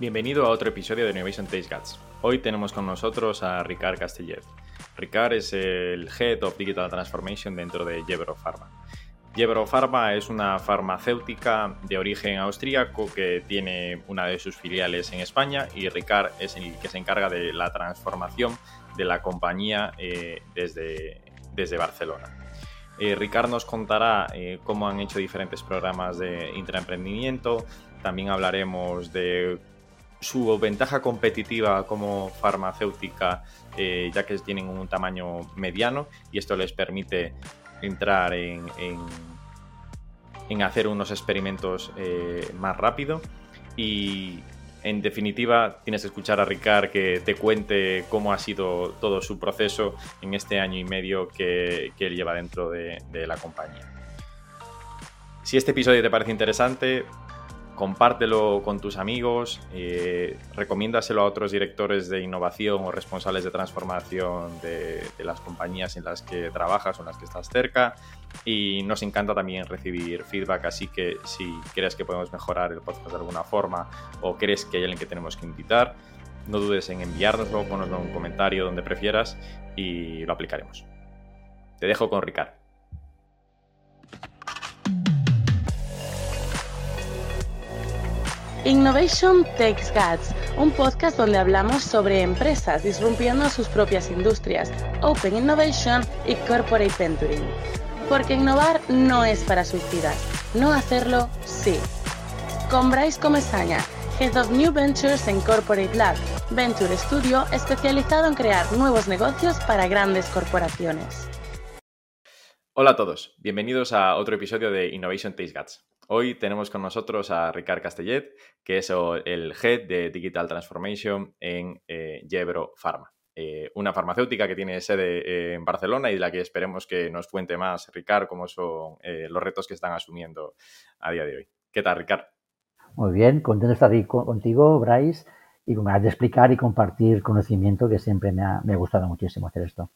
Bienvenido a otro episodio de Innovation Taste Guts. Hoy tenemos con nosotros a Ricard Castellet. Ricard es el Head of Digital Transformation dentro de Jebro Pharma. Jebro Pharma es una farmacéutica de origen austríaco que tiene una de sus filiales en España y Ricard es el que se encarga de la transformación de la compañía eh, desde, desde Barcelona. Eh, Ricard nos contará eh, cómo han hecho diferentes programas de intraemprendimiento, también hablaremos de su ventaja competitiva como farmacéutica, ya que tienen un tamaño mediano y esto les permite entrar en, en, hacer unos experimentos eh, más rápido y en definitiva tienes que escuchar a Ricard que te cuente cómo ha sido todo su proceso en este año y medio que, él lleva dentro de la compañía. Si este episodio te parece interesante, compártelo con tus amigos, eh, recomiéndaselo a otros directores de innovación o responsables de transformación de, las compañías en las que trabajas o en las que estás cerca. Y nos encanta también recibir feedback, así que si crees que podemos mejorar el podcast de alguna forma o crees que hay alguien que tenemos que invitar, no dudes en enviárnoslo, ponoslo en un comentario donde prefieras y lo aplicaremos. Te dejo con Ricardo. Innovation Takes Guts, un podcast donde hablamos sobre empresas disrumpiendo sus propias industrias, Open Innovation y Corporate Venturing. Porque innovar no es para suicidas, no hacerlo sí. Con Bryce Comesaña, Head of New Ventures en Corporate Lab, Venture Studio especializado en crear nuevos negocios para grandes corporaciones. Hola a todos, bienvenidos a otro episodio de Innovation Takes Guts. Hoy tenemos con nosotros a Ricard Castellet, que es el Head de Digital Transformation en eh, Pharma, eh, una farmacéutica que tiene sede eh, en Barcelona y de la que esperemos que nos cuente más, Ricard, cómo son los retos que están asumiendo a día de hoy. ¿Qué tal, Ricard? Muy bien, contento de estar aquí contigo, Bryce, y de explicar y compartir conocimiento, que siempre me ha gustado muchísimo hacer esto.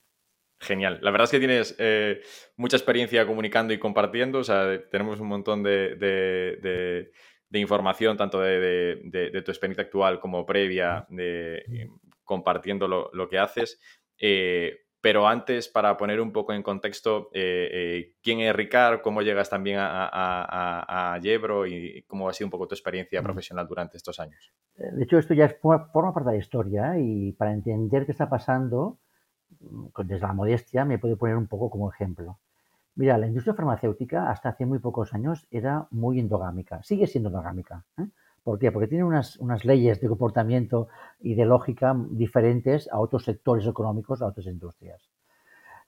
Genial. La verdad es que tienes eh, mucha experiencia comunicando y compartiendo. O sea, tenemos un montón de, información, tanto de, tu experiencia actual como previa, de, eh, compartiendo lo, que haces. Eh, pero antes, para poner un poco en contexto, ¿quién es Ricard? ¿Cómo llegas también a, a, Yebro? ¿Y cómo ha sido un poco tu experiencia profesional durante estos años? De hecho, esto ya forma parte de la historia y para entender qué está pasando, desde la modestia, me puedo poner un poco como ejemplo. Mira, la industria farmacéutica hasta hace muy pocos años era muy endogámica, sigue siendo endogámica. ¿eh? ¿Por qué? Porque tiene unas, unas, leyes de comportamiento y de lógica diferentes a otros sectores económicos, a otras industrias.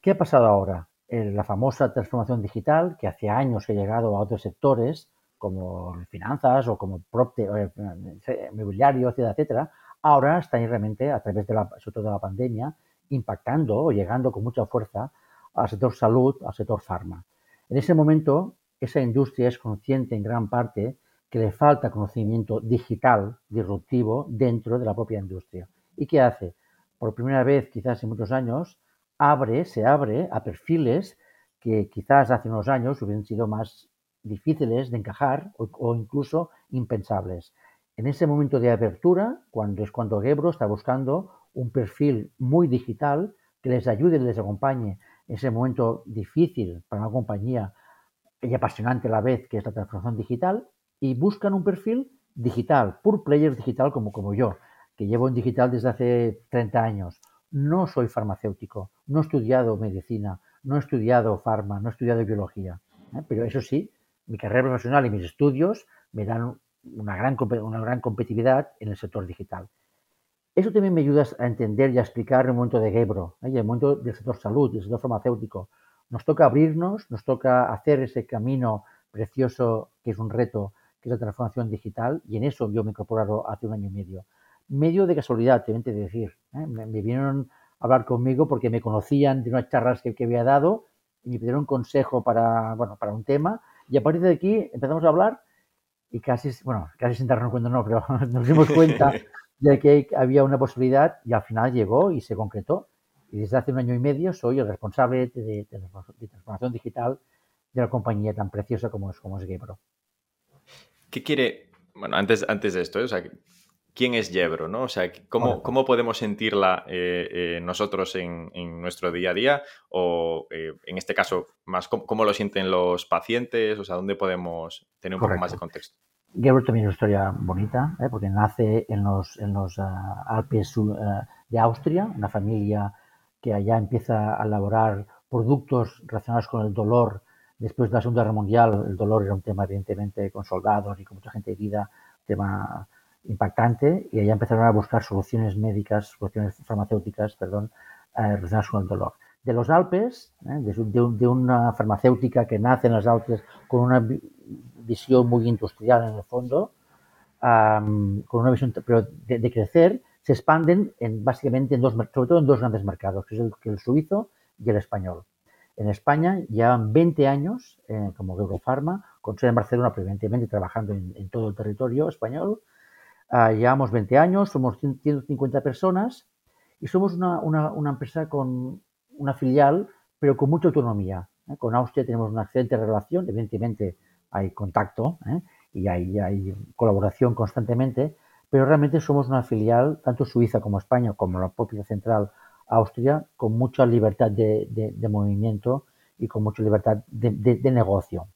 ¿Qué ha pasado ahora? la famosa transformación digital, que hace años ha llegado a otros sectores, como finanzas o como eh, mobiliario, etcétera, etcétera, ahora está realmente, a través de todo de la pandemia, impactando o llegando con mucha fuerza al sector salud, al sector farma. En ese momento, esa industria es consciente en gran parte que le falta conocimiento digital disruptivo dentro de la propia industria. ¿Y qué hace? Por primera vez, quizás en muchos años, abre, se abre a perfiles que quizás hace unos años hubieran sido más difíciles de encajar o, incluso impensables. En ese momento de apertura, cuando es cuando Gebro está buscando un perfil muy digital que les ayude y les acompañe en ese momento difícil para una compañía y apasionante a la vez que es la transformación digital y buscan un perfil digital, pur player digital como, como yo, que llevo en digital desde hace 30 años. No soy farmacéutico, no he estudiado medicina, no he estudiado farma, no he estudiado biología, ¿eh? pero eso sí, mi carrera profesional y mis estudios me dan una gran, una gran competitividad en el sector digital. Eso también me ayuda a entender y a explicar el momento de Gebro, ¿eh? el momento del sector salud, del sector farmacéutico. Nos toca abrirnos, nos toca hacer ese camino precioso que es un reto, que es la transformación digital, y en eso yo me he incorporado hace un año y medio. Medio de casualidad, te de decir. ¿eh? Me, vinieron a hablar conmigo porque me conocían de unas charlas que, había dado y me pidieron consejo para, bueno, para un tema, y a partir de aquí empezamos a hablar y casi, bueno, casi sin darnos cuenta, no, pero nos dimos cuenta de que había una posibilidad y al final llegó y se concretó. Y desde hace un año y medio soy el responsable de, transformación digital de la compañía tan preciosa como es, como es Gebro. ¿Qué quiere, bueno, antes, antes de esto, ¿eh? o sea, quién es Yebro, ¿no? O sea, ¿cómo, cómo podemos sentirla eh, eh, nosotros en, nuestro día a día? O eh, en este caso, más ¿cómo, lo sienten los pacientes? O sea, ¿dónde podemos tener un poco más de contexto? Yebro también es una historia bonita, porque nace en los, en los ah, Alpes de Austria, una familia que allá empieza a elaborar productos relacionados con el dolor. Después de la Segunda Guerra Mundial, el dolor era un tema, evidentemente, con soldados y con mucha gente herida, tema impactante y allá empezaron a buscar soluciones médicas, soluciones farmacéuticas, perdón, eh, relacionadas con el dolor. De los Alpes, eh, de, una farmacéutica que nace en los Alpes con una visión muy industrial en el fondo, con una visión pero de, crecer, se expanden en, básicamente en dos, sobre todo en dos grandes mercados, que es el, el suizo y el español. En España llevan 20 años eh, como Eurofarma, con sede en Barcelona, previamente trabajando en, en, todo el territorio español, Ah, llevamos 20 años, somos 150 personas y somos una, empresa con una filial, pero con mucha autonomía. ¿eh? Con Austria tenemos una excelente relación, evidentemente hay contacto ¿eh? y hay, colaboración constantemente, pero realmente somos una filial, tanto Suiza como España, como la propia central Austria, con mucha libertad de, de movimiento y con mucha libertad de negocio.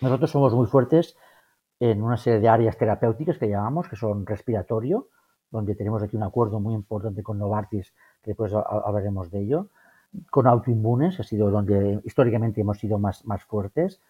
Nosotros somos muy fuertes en una serie de áreas terapéuticas que llamamos, que son respiratorio, donde tenemos aquí un acuerdo muy importante con Novartis, que después hablaremos de ello, con autoinmunes, ha sido donde históricamente hemos sido más, más fuertes.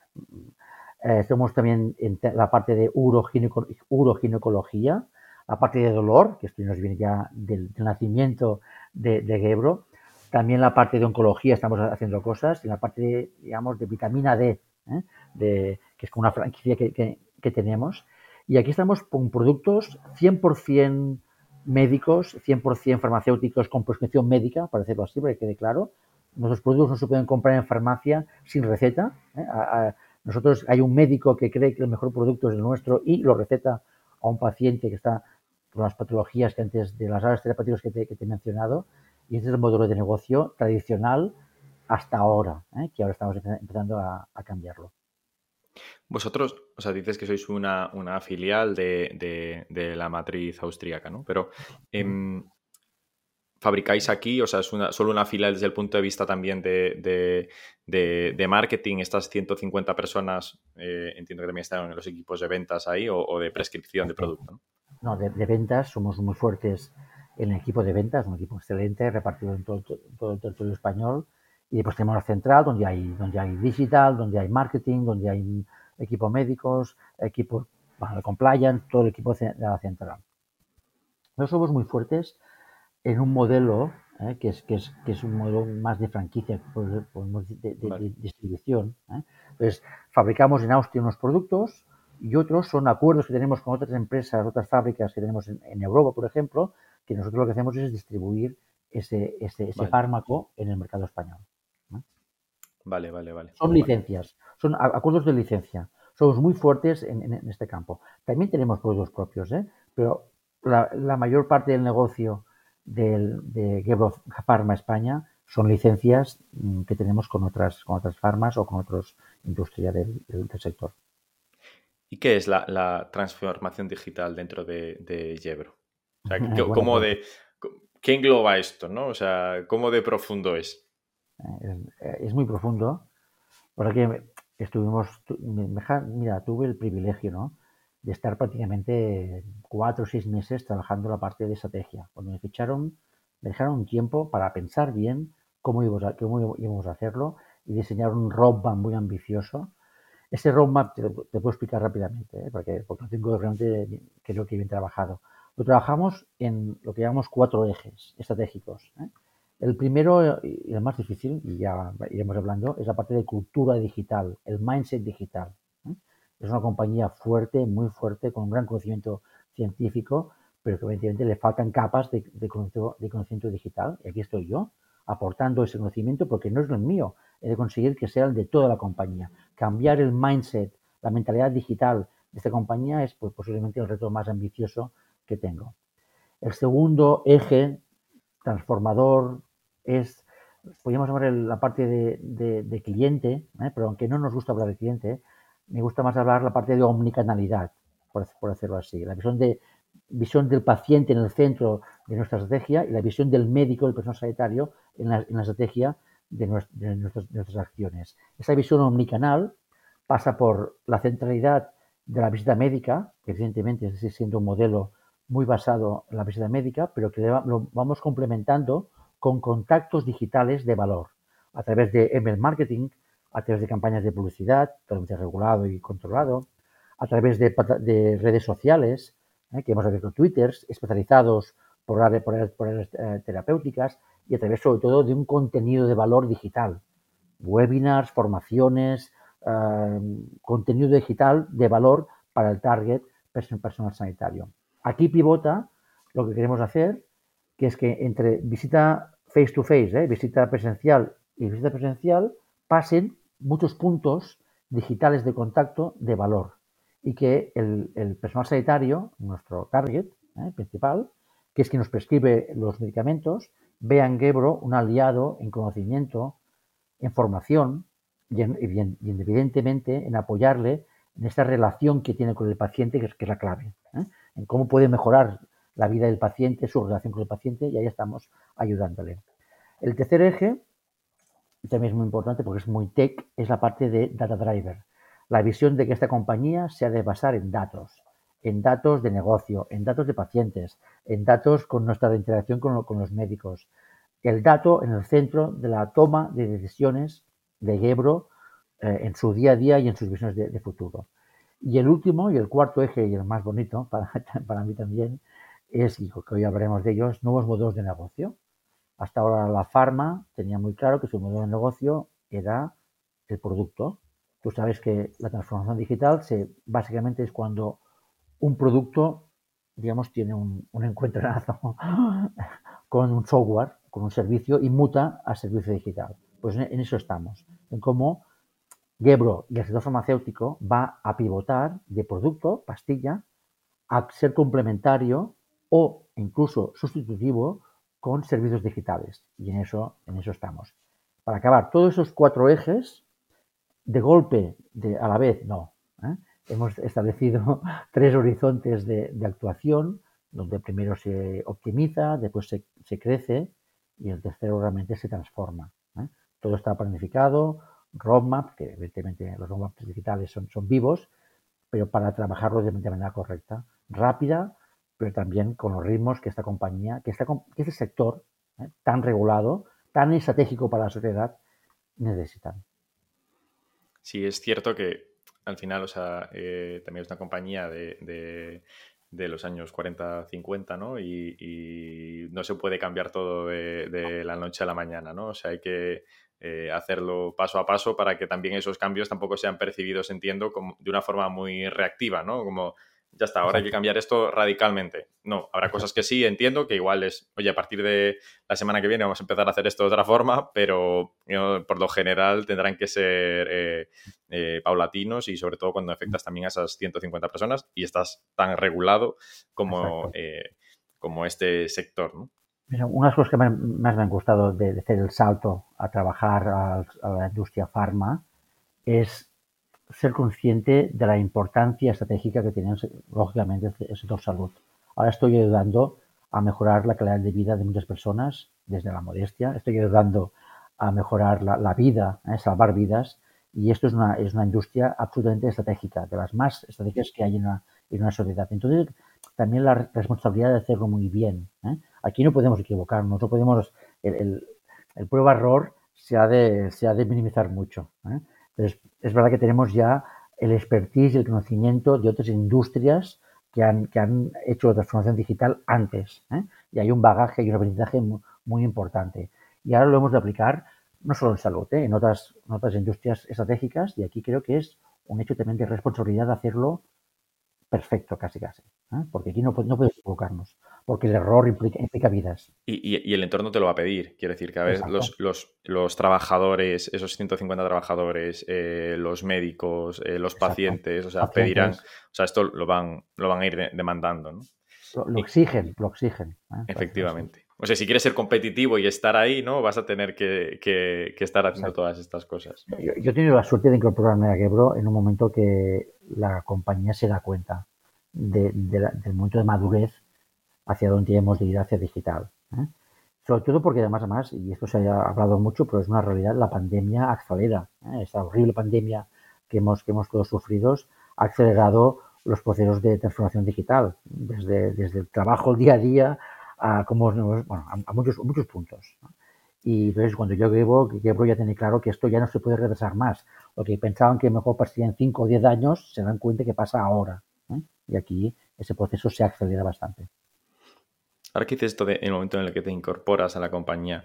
Eh, estamos también en la parte de uroginecología, la parte de dolor, que esto nos viene ya del, nacimiento de, de, Gebro, también la parte de oncología estamos haciendo cosas, y la parte de, digamos, de vitamina D, ¿eh? de, que es como una franquicia que, que tenemos. Y aquí estamos con productos 100% médicos, 100% farmacéuticos con prescripción médica, para decirlo así, para que quede claro. Nuestros productos no se pueden comprar en farmacia sin receta. ¿eh? Nosotros hay un médico que cree que el mejor producto es el nuestro y lo receta a un paciente que está con las patologías que antes de las áreas terapéuticas que te, he mencionado. Y este es el modelo de negocio tradicional hasta ahora, ¿eh? que ahora estamos empezando a cambiarlo. Vosotros, o sea, dices que sois una, filial de, la matriz austríaca, ¿no? Pero fabricáis aquí, o sea, es una, solo una filial desde el punto de vista también de, marketing, estas 150 personas, eh, entiendo que también están en los equipos de ventas ahí o, de prescripción de producto, ¿no? No, de, ventas somos muy fuertes en el equipo de ventas, un equipo excelente repartido en todo, todo el territorio español. Y después tenemos la central, donde hay, donde hay digital, donde hay marketing, donde hay equipo médicos, equipo de compliance, todo el equipo de la central. Nosotros somos muy fuertes en un modelo ¿eh? que, es, que, es, que es un modelo más de franquicia, de, distribución. ¿eh? Entonces, fabricamos en Austria unos productos y otros son acuerdos que tenemos con otras empresas, otras fábricas que tenemos en, Europa, por ejemplo, que nosotros lo que hacemos es distribuir ese, ese, fármaco en el mercado español. Vale, vale, vale. Son licencias, son acuerdos de licencia. Somos muy fuertes en, este campo. También tenemos productos propios, ¿eh? pero la, mayor parte del negocio del, de Gebro Pharma España son licencias mm, que tenemos con otras, con otras farmas o con otras industrias del, sector. ¿Y qué es la, transformación digital dentro de, de Gebro? ¿cómo pues de, ¿Qué engloba esto? ¿no? O sea, ¿cómo de profundo es? Eh, es, muy profundo, porque estuvimos, mira, tuve el privilegio, ¿no? De estar prácticamente cuatro o seis meses trabajando la parte de estrategia. Cuando me ficharon, me dejaron un tiempo para pensar bien cómo íbamos a, cómo íbamos a hacerlo y diseñar un roadmap muy ambicioso. Ese roadmap te, puedo explicar rápidamente, ¿eh? porque, porque lo tengo realmente, creo que bien trabajado. Lo trabajamos en lo que llamamos cuatro ejes estratégicos. ¿eh? El primero y el más difícil, y ya iremos hablando, es la parte de cultura digital, el mindset digital. Es una compañía fuerte, muy fuerte, con un gran conocimiento científico, pero que evidentemente le faltan capas de, conocimiento, digital. Y aquí estoy yo, aportando ese conocimiento porque no es el mío, he de conseguir que sea el de toda la compañía. Cambiar el mindset, la mentalidad digital de esta compañía es pues, posiblemente el reto más ambicioso que tengo. El segundo eje transformador, es, podríamos llamar la parte de, cliente, ¿eh? pero aunque no nos gusta hablar de cliente, me gusta más hablar la parte de omnicanalidad, por, hacerlo así. La visión de, visión del paciente en el centro de nuestra estrategia y la visión del médico, el personal sanitario, en la, estrategia de, nuestras, acciones. Esa visión omnicanal pasa por la centralidad de la visita médica, que evidentemente sigue siendo un modelo muy basado en la visita médica, pero que lo vamos complementando con contactos digitales de valor a través de email marketing, a través de campañas de publicidad, totalmente regulado y controlado, a través de, redes sociales, ¿eh? que hemos abierto twitters especializados por áreas, por eh, terapéuticas y a través sobre todo de un contenido de valor digital, webinars, formaciones, eh, contenido digital de valor para el target personal sanitario. Aquí pivota lo que queremos hacer, que es que entre visita face to face, visita presencial y visita presencial, pasen muchos puntos digitales de contacto de valor y que el, personal sanitario, nuestro target ¿eh? principal, que es quien nos prescribe los medicamentos, vea en Gebro un aliado en conocimiento, en formación y, evidentemente en apoyarle en esta relación que tiene con el paciente, que es, la clave, ¿eh? en cómo puede mejorar la vida del paciente, su relación con el paciente, y ahí estamos ayudándole. El tercer eje y también es muy importante porque es muy tech, es la parte de Data Driver. La visión de que esta compañía se ha de basar en datos, en datos de negocio, en datos de pacientes, en datos con nuestra interacción con, los médicos. El dato en el centro de la toma de decisiones de Gebro eh, en su día a día y en sus visiones de, futuro. Y el último y el cuarto eje y el más bonito para, mí también es, y que hoy hablaremos de ellos, nuevos modelos de negocio. Hasta ahora la farma tenía muy claro que su modelo de negocio era el producto. Tú sabes que la transformación digital básicamente es cuando un producto, digamos, tiene un, un con un software, con un servicio y muta a servicio digital. Pues en, eso estamos, en cómo Gebro y el sector farmacéutico va a pivotar de producto, pastilla, a ser complementario o incluso sustitutivo con servicios digitales. Y en eso, en eso estamos. Para acabar, todos esos cuatro ejes, de golpe, de, a la vez, no. ¿eh? Hemos establecido tres horizontes de, actuación, donde primero se optimiza, después se, crece y el tercero realmente se transforma. ¿eh? Todo está planificado, roadmap, que evidentemente los roadmaps digitales son, son vivos, pero para trabajarlo de manera correcta, rápida, pero también con los ritmos que esta compañía, que, esta, que este sector ¿eh? tan regulado, tan estratégico para la sociedad, necesitan. Sí, es cierto que al final, o sea, eh, también es una compañía de, los años 40-50, ¿no? Y, no se puede cambiar todo de, la noche a la mañana, ¿no? O sea, hay que eh, hacerlo paso a paso para que también esos cambios tampoco sean percibidos, entiendo, como de una forma muy reactiva, ¿no? Como ya está, ahora hay que cambiar esto radicalmente. No, habrá cosas que sí entiendo, que igual es, oye, a partir de la semana que viene vamos a empezar a hacer esto de otra forma, pero por lo general tendrán que ser eh, eh, paulatinos y sobre todo cuando afectas también a esas 150 personas y estás tan regulado como, eh, como este sector, ¿no? una de las cosas que más me han gustado de, hacer el salto a trabajar a la industria farma es ser consciente de la importancia estratégica que tiene, lógicamente, el sector salud. Ahora estoy ayudando a mejorar la calidad de vida de muchas personas desde la modestia, estoy ayudando a mejorar la, vida, ¿eh? salvar vidas, y esto es una, es una industria absolutamente estratégica, de las más estratégicas que hay en una, en una sociedad. Entonces, también la responsabilidad de hacerlo muy bien. ¿eh? Aquí no podemos equivocarnos, no podemos, el, el, prueba-error se, ha de, se ha de minimizar mucho. ¿eh? Es verdad que tenemos ya el expertise y el conocimiento de otras industrias que han, que han hecho transformación digital antes. ¿eh? Y hay un bagaje y un aprendizaje muy, importante. Y ahora lo hemos de aplicar no solo en salud, ¿eh? en, otras, en otras industrias estratégicas. Y aquí creo que es un hecho también de responsabilidad de hacerlo perfecto, casi casi. ¿eh? Porque aquí no, no podemos equivocarnos, porque el error implica, vidas. Y, el entorno te lo va a pedir. Quiero decir, que a veces los, los, trabajadores, esos 150 trabajadores, eh, los médicos, eh, los pacientes, o sea, pedirán, o sea, esto lo van, lo van a ir demandando. ¿no? Lo, exigen, lo exigen. Efectivamente. O sea, si quieres ser competitivo y estar ahí, ¿no? Vas a tener que, estar haciendo todas estas cosas. Yo, he tenido la suerte de incorporarme a Gebro en un momento que la compañía se da cuenta del momento de madurez hacia donde hemos de ir hacia digital. ¿eh? Sobre todo porque además, además, y esto se ha hablado mucho, pero es una realidad, la pandemia acelera. ¿eh? Esta horrible pandemia que hemos, que hemos todos sufrido ha acelerado los procesos de transformación digital, desde, desde el trabajo el día a día a, como, muchos, muchos puntos. Y entonces cuando yo llevo, llevo ya tiene claro que esto ya no se puede retrasar más. Lo que pensaban que mejor pasaría en 5 o 10 años, se dan cuenta que pasa ahora. ¿eh? Y aquí ese proceso se acelera bastante. Ahora que dices esto en el momento en el que te incorporas a la compañía,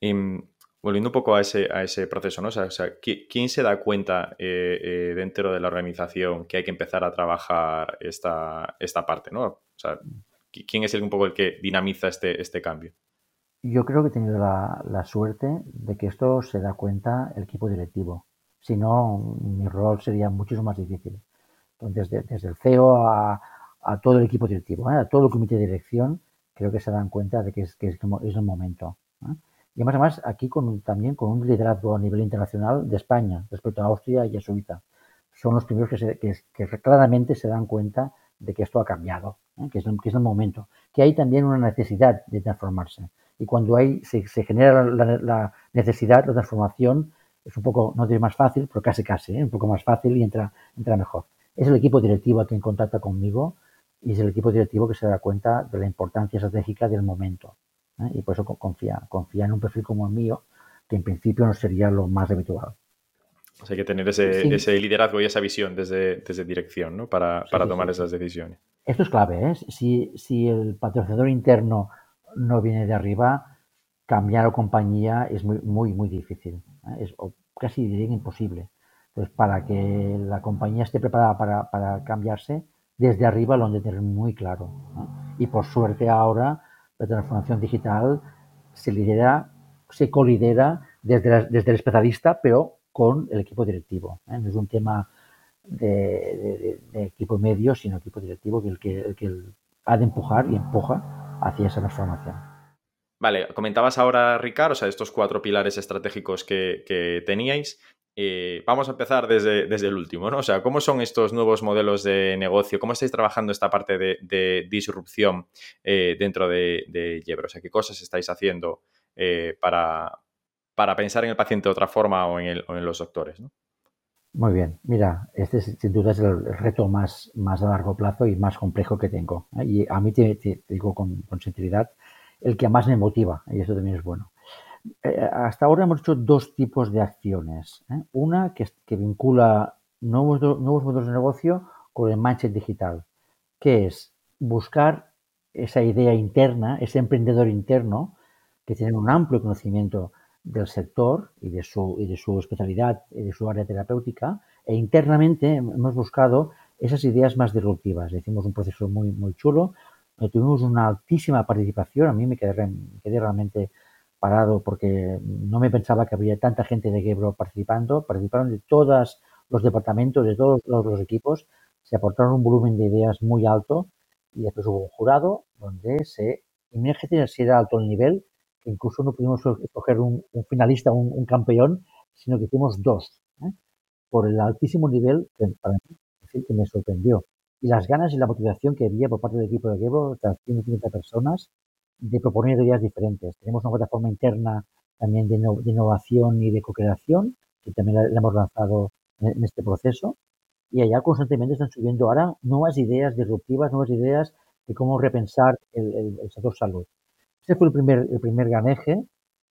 em, volviendo un poco a ese, proceso, ¿no? O sea, ¿quién se da cuenta eh, eh, dentro de la organización que hay que empezar a trabajar esta, esta parte, ¿no? O sea, ¿quién es el, un poco el que dinamiza este, este cambio? Yo creo que he tenido la, suerte de que esto se da cuenta el equipo directivo. Si no, mi rol sería muchísimo más difícil. Entonces, desde, desde el CEO a, a, todo el equipo directivo, ¿eh? a todo el comité de dirección, creo que se dan cuenta de que es, que es, es el momento. Y además, además aquí con, también con un liderazgo a nivel internacional de España respecto a Austria y a Suiza. Son los primeros que, se, que, que claramente se dan cuenta de que esto ha cambiado, ¿eh? que, es que, es el, momento, que hay también una necesidad de transformarse. Y cuando hay, se, se genera la, la, necesidad, la transformación, es un poco, no diré más fácil, pero casi casi, ¿eh? un poco más fácil y entra, entra mejor. Es el equipo directivo a quien contacta conmigo y es el equipo directivo que se da cuenta de la importancia estratégica del momento. ¿eh? Y por eso confía, confía en un perfil como el mío, que en principio no sería lo más habitual. O sea, hay que tener ese, sí. ese liderazgo y esa visión desde, desde dirección ¿no? para, para sí, tomar sí, esas decisiones. Esto es clave. ¿eh? Si, si el patrocinador interno no viene de arriba, cambiar o compañía es muy, muy, muy difícil. ¿eh? Es casi diría imposible. Entonces, para que la compañía esté preparada para, para cambiarse, desde arriba lo han de tener muy claro. Y por suerte ahora la transformación digital se lidera, se colidera desde, la, desde el especialista, pero con el equipo directivo. ¿eh? No es un tema de, equipo medio, sino equipo directivo que el que, que ha de empujar y empuja hacia esa transformación. Vale, comentabas ahora, Ricardo, o sea, estos cuatro pilares estratégicos que teníais. Eh, vamos a empezar desde, desde, el último, ¿no? O sea, ¿cómo son estos nuevos modelos de negocio? ¿Cómo estáis trabajando esta parte de, de disrupción eh, dentro de, de Yebro? O sea, ¿qué cosas estáis haciendo eh, para, para, pensar en el paciente de otra forma o en, el, en los doctores. Muy bien, mira, este sin duda es el reto más, más a largo plazo y más complejo que tengo. ¿eh? Y a mí te digo con, con, sinceridad, el que más me motiva, y eso también es bueno. Eh, hasta ahora hemos hecho dos tipos de acciones. ¿eh? Una que, vincula nuevos, nuevos modelos de negocio con el mindset digital, que es buscar esa idea interna, ese emprendedor interno, que tiene un amplio conocimiento del sector y de, su, y de su especialidad y de su área terapéutica, e internamente hemos buscado esas ideas más disruptivas. Hicimos un proceso muy, muy chulo, tuvimos una altísima participación, a mí me quedé, me quedé realmente parado porque no me pensaba que habría tanta gente de Gebro participando. Participaron de todos los departamentos, de todos los, equipos. Se aportaron un volumen de ideas muy alto y después hubo un jurado donde se, imagínate si era alto el nivel, que incluso no pudimos escoger un, un finalista, un, un, campeón, sino que hicimos dos, ¿eh? por el altísimo nivel que para mí decir, que me sorprendió. Y las ganas y la motivación que había por parte del equipo de Gebro, las 150 personas, de proponer ideas diferentes. Tenemos una plataforma interna también de, no, de innovación y de co-creación, que también la, la, hemos lanzado en, en, este proceso. Y allá constantemente están subiendo ahora nuevas ideas disruptivas, nuevas ideas de cómo repensar el, el, el sector salud. Ese fue el primer, el primer gran eje,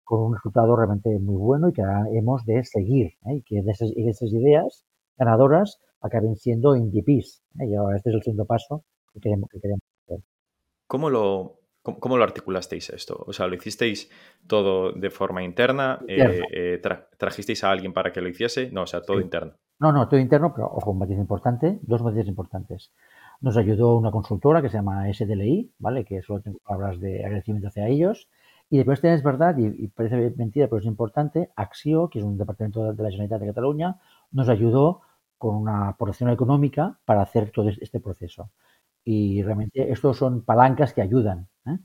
con un resultado realmente muy bueno y que ahora hemos de seguir, ¿eh? y que de esas, de esas, ideas ganadoras acaben siendo MVPs. ¿eh? Y ahora este es el segundo paso que queremos, que queremos hacer. ¿Cómo lo, ¿Cómo, ¿Cómo, lo articulasteis esto? O sea, ¿lo hicisteis todo de forma interna? Eh, eh, tra ¿Trajisteis a alguien para que lo hiciese? No, o sea, todo sí. interno. No, no, todo interno, pero ojo, un matiz importante, dos matices importantes. Nos ayudó una consultora que se llama SDLI, ¿vale? Que solo tengo palabras de agradecimiento hacia ellos. Y después es verdad, y, y, parece mentira, pero es importante, Axio, que es un departamento de la Generalitat de Cataluña, nos ayudó con una aportación económica para hacer todo este proceso. Y realmente estos son palancas que ayudan. ¿Eh?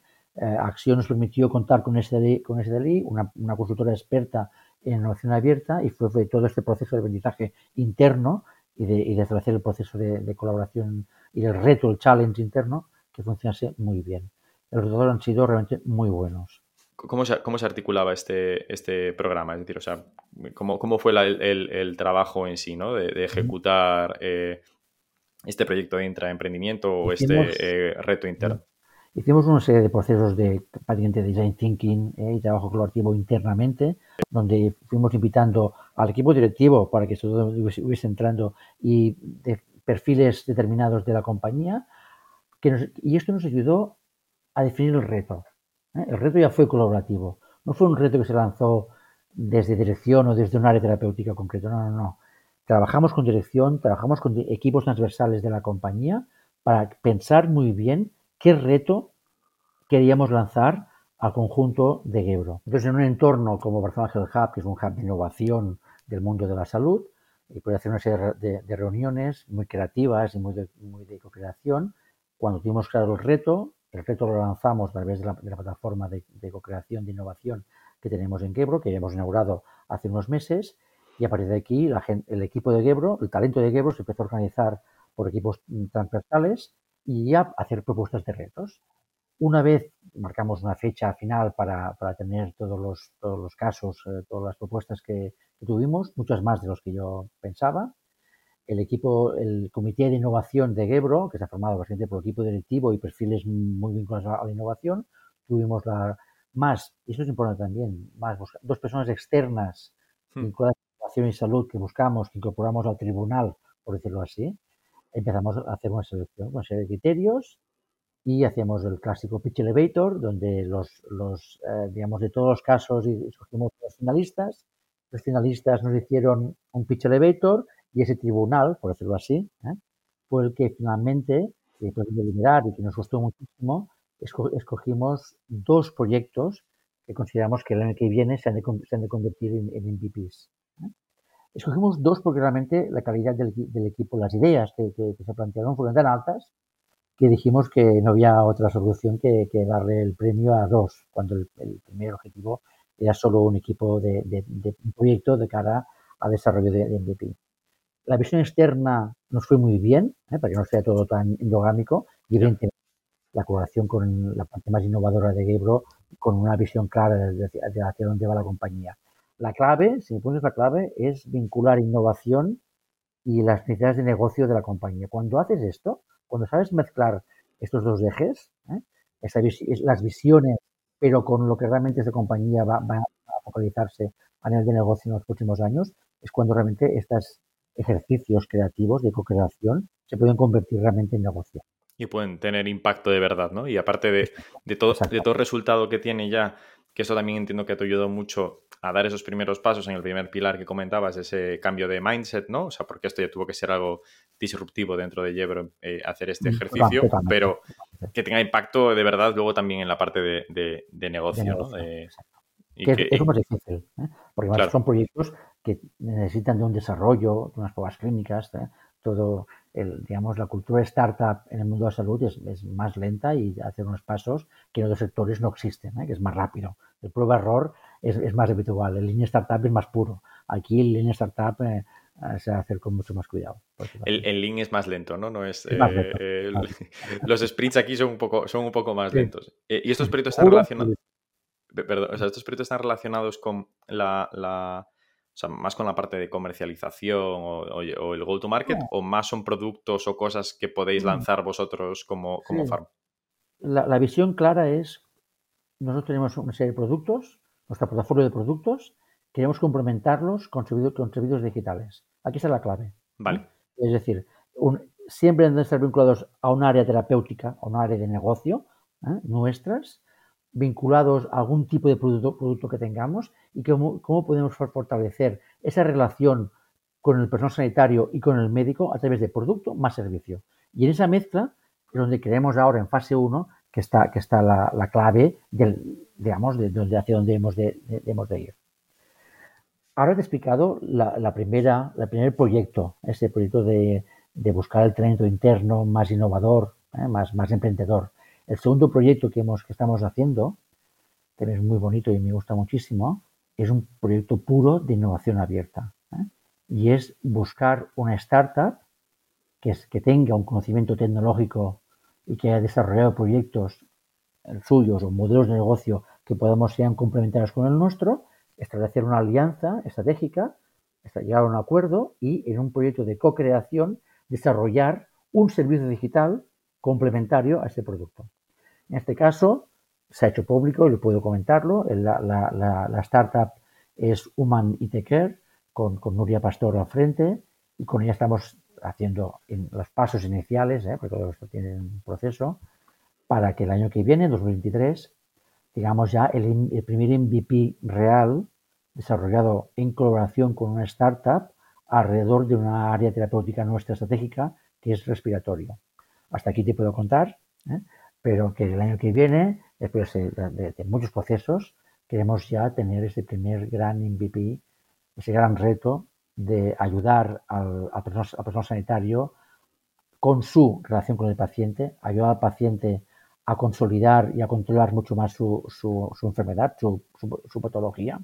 Acción nos permitió contar con SDLI, con SDLI una, una, consultora experta en innovación abierta, y fue, fue, todo este proceso de aprendizaje interno y de, y de establecer el proceso de, de, colaboración y el reto, el challenge interno, que funcionase muy bien. Los resultados han sido realmente muy buenos. ¿Cómo se, cómo se articulaba este, este programa? Es decir, o sea, ¿cómo, cómo fue el, el, trabajo en sí, ¿no? De, ejecutar eh, este proyecto de intraemprendimiento o este eh, reto interno. Hicimos una serie de procesos de prácticamente design thinking eh, y trabajo colaborativo internamente, donde fuimos invitando al equipo directivo para que todo estuviese entrando y de perfiles determinados de la compañía. Que y esto nos ayudó a definir el reto. ¿eh? El reto ya fue colaborativo. No fue un reto que se lanzó desde dirección o desde un área terapéutica concreto. No, no, no. Trabajamos con dirección, trabajamos con equipos transversales de la compañía para pensar muy bien qué reto queríamos lanzar al conjunto de Gebro. Entonces, en un entorno como Barcelona Health Hub, que es un hub de innovación del mundo de la salud, y puede hacer una serie de, reuniones muy creativas y muy de, muy de co-creación. Cuando tuvimos claro el reto, el reto lo lanzamos a través de la, plataforma de, co-creación de innovación que tenemos en Gebro, que hemos inaugurado hace unos meses, y a partir de aquí el equipo de Gebro, el talento de Gebro se empezó a organizar por equipos transversales y a hacer propuestas de retos. Una vez marcamos una fecha final para, tener todos los, todos los casos, eh, todas las propuestas que, tuvimos, muchas más de los que yo pensaba, el equipo, el comité de innovación de Gebro, que se ha formado básicamente por equipo directivo y perfiles muy vinculados a la innovación, tuvimos la más, y eso es importante también, más dos personas externas hmm. vinculadas a innovación y salud que buscamos, que incorporamos al tribunal, por decirlo así. Empezamos una selección, una serie de criterios y hacíamos el clásico pitch elevator, donde los, los eh, digamos, de todos los casos escogimos los finalistas. Los finalistas nos hicieron un pitch elevator y ese tribunal, por decirlo así, ¿eh? fue el que finalmente, después de deliberar y que nos gustó muchísimo, escogimos dos proyectos que consideramos que el año que viene se han de, convertir en, MVPs. Escogimos dos porque realmente la calidad del, equipo, las ideas que, se plantearon fueron tan altas que dijimos que no había otra solución que, darle el premio a dos, cuando el, primer objetivo era solo un equipo de, un proyecto de cara a desarrollo de, MVP. La visión externa nos fue muy bien, ¿eh? para que no sea todo tan endogámico, y evidentemente la colaboración con la parte más innovadora de Gebro, con una visión clara de, hacia dónde va la compañía. La clave, si me pones la clave, es vincular innovación y las necesidades de negocio de la compañía. Cuando haces esto, cuando sabes mezclar estos dos ejes, ¿eh? las visiones, pero con lo que realmente esa compañía va, va, a focalizarse a nivel de negocio en los próximos años, es cuando realmente estas ejercicios creativos de co-creación se pueden convertir realmente en negocio. Y pueden tener impacto de verdad, ¿no? Y aparte de, de todo, de todo resultado que tiene ya, que eso también entiendo que te ayudó mucho a dar esos primeros pasos en el primer pilar que comentabas, ese cambio de mindset, ¿no? O sea, porque esto ya tuvo que ser algo disruptivo dentro de Jebro eh, hacer este mm, ejercicio, pero que tenga impacto de verdad luego también en la parte de, negocio, ¿no? que, es, más difícil, ¿eh? porque son proyectos que necesitan de un desarrollo, de unas pruebas clínicas, ¿eh? todo, el, digamos, la cultura startup en el mundo de la salud es, más lenta y hace unos pasos que en otros sectores no existen, ¿eh? que es más rápido. El prueba-error es, más habitual, el línea startup es más puro. Aquí el línea startup se hace con mucho más cuidado. El, el link es más lento, ¿no? no es, los sprints aquí son un poco, son un poco más lentos. y estos proyectos están relacionados Perdón, o sea, estos proyectos están relacionados con la, sea, más con la parte de comercialización o, el go-to-market, o más son productos o cosas que podéis mm. lanzar vosotros como, como farm? La, visión clara es, nosotros tenemos una serie de productos, nuestra portafolio de productos, queremos complementarlos con servicios, digitales. Aquí está la clave. Vale. Es decir, siempre deben estar vinculados a un área terapéutica, a un área de negocio, ¿eh? nuestras, vinculados a algún tipo de producto, producto que tengamos y cómo, cómo podemos fortalecer esa relación con el personal sanitario y con el médico a través de producto más servicio. Y en esa mezcla es donde creemos ahora en fase 1 que está, que está la, clave del, digamos, de, donde, hacia dónde hemos de, hemos de ir. Ahora te he explicado la, primera, el primer proyecto, ese proyecto de, buscar el talento interno más innovador, ¿eh? más, más emprendedor. El segundo proyecto que, estamos haciendo, que es muy bonito y me gusta muchísimo, es un proyecto puro de innovación abierta. ¿eh? Y es buscar una startup que, que tenga un conocimiento tecnológico y que haya desarrollado proyectos suyos o modelos de negocio que podamos sean complementarios con el nuestro, establecer una alianza estratégica, llegar a un acuerdo y en un proyecto de co-creación desarrollar un servicio digital complementario a ese producto. En este caso, se ha hecho público y puedo comentarlo. La, startup es Human IT Care, con, Nuria Pastor al frente, y con ella estamos haciendo los pasos iniciales, ¿eh? porque todo esto tiene un proceso, para que el año que viene, 2023, digamos ya el, el primer MVP real desarrollado en colaboración con una startup alrededor de una área terapéutica nuestra estratégica que es respiratorio. Hasta aquí te puedo contar, ¿eh? Pero que el año que viene, después de, muchos procesos, queremos ya tener ese primer gran MVP, ese gran reto de ayudar al, personal, sanitario con su relación con el paciente, ayudar al paciente a consolidar y a controlar mucho más su, enfermedad, su, patología,